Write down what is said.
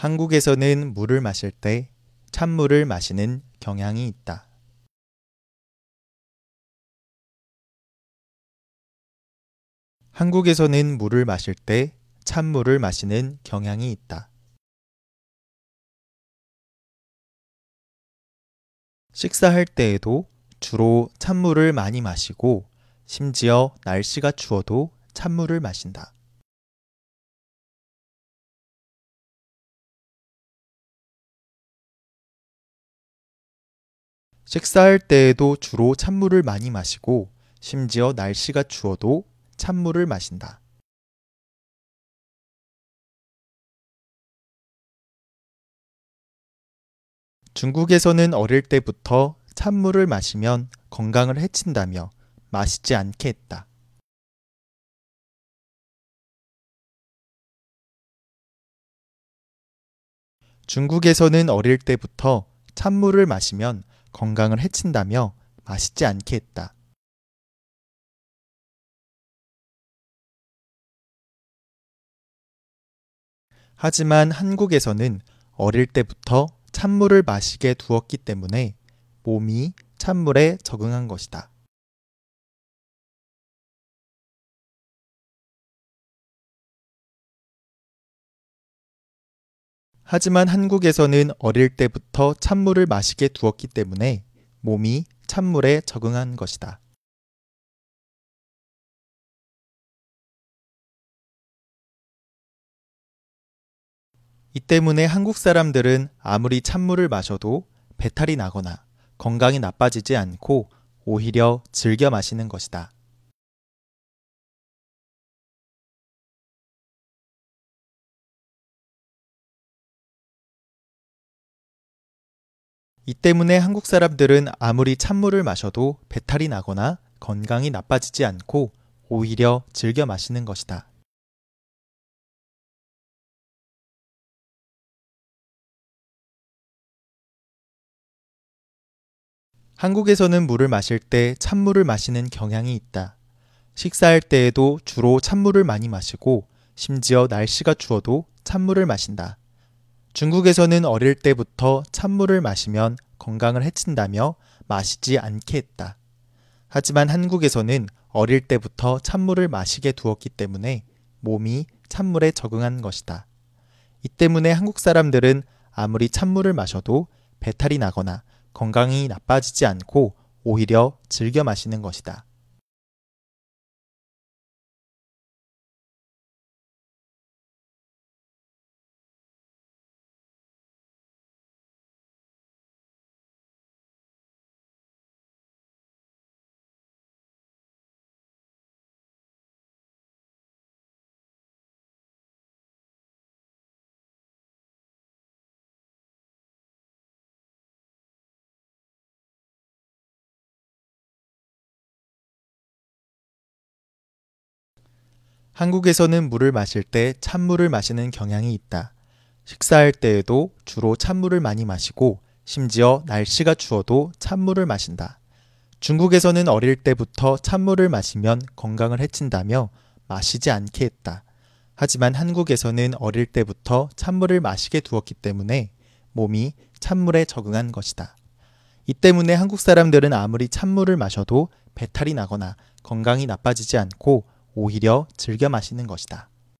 한국에서는 물을 마실 때 찬물을 마시는 경향이 있다. 한국에서는 물을 마실 때 찬물을 마시는 경향이 있다. 식사할 때에도 주로 찬물을 많이 마시고 심지어 날씨가 추워도 찬물을 마신다. 식사할 때에도 주로 찬물을 많이 마시고 심지어 날씨가 추워도 찬물을 마신다. 중국에서는 어릴 때부터 찬물을 마시면 건강을 해친다며 마시지 않게 했다. 중국에서는 어릴 때부터 찬물을 마시면 건강을 해친다며 마시지 않게 했다. 하지만 한국에서는 어릴 때부터 찬물을 마시게 두었기 때문에 몸이 찬물에 적응한 것이다. 하지만 한국에서는 어릴 때부터 찬물을 마시게 두었기 때문에 몸이 찬물에 적응한 것이다. 이 때문에 한국 사람들은 아무리 찬물을 마셔도 배탈이 나거나 건강이 나빠지지 않고 오히려 즐겨 마시는 것이다. 이 때문에 한국 사람들은 아무리 찬물을 마셔도 배탈이 나거나 건강이 나빠지지 않고 오히려 즐겨 마시는 것이다. 한국에서는 물을 마실 때 찬물을 마시는 경향이 있다. 식사할 때에도 주로 찬물을 많이 마시고 심지어 날씨가 추워도 찬물을 마신다. 중국에서는 어릴 때부터 찬물을 마시면 건강을 해친다며 마시지 않게 했다. 하지만 한국에서는 어릴 때부터 찬물을 마시게 두었기 때문에 몸이 찬물에 적응한 것이다. 이 때문에 한국 사람들은 아무리 찬물을 마셔도 배탈이 나거나 건강이 나빠지지 않고 오히려 즐겨 마시는 것이다. 한국에서는 물을 마실 때 찬물을 마시는 경향이 있다. 식사할 때에도 주로 찬물을 많이 마시고 심지어 날씨가 추워도 찬물을 마신다. 중국에서는 어릴 때부터 찬물을 마시면 건강을 해친다며 마시지 않게 했다. 하지만 한국에서는 어릴 때부터 찬물을 마시게 두었기 때문에 몸이 찬물에 적응한 것이다. 이 때문에 한국 사람들은 아무리 찬물을 마셔도 배탈이 나거나 건강이 나빠지지 않고 오히려 즐겨 마시는 것이다.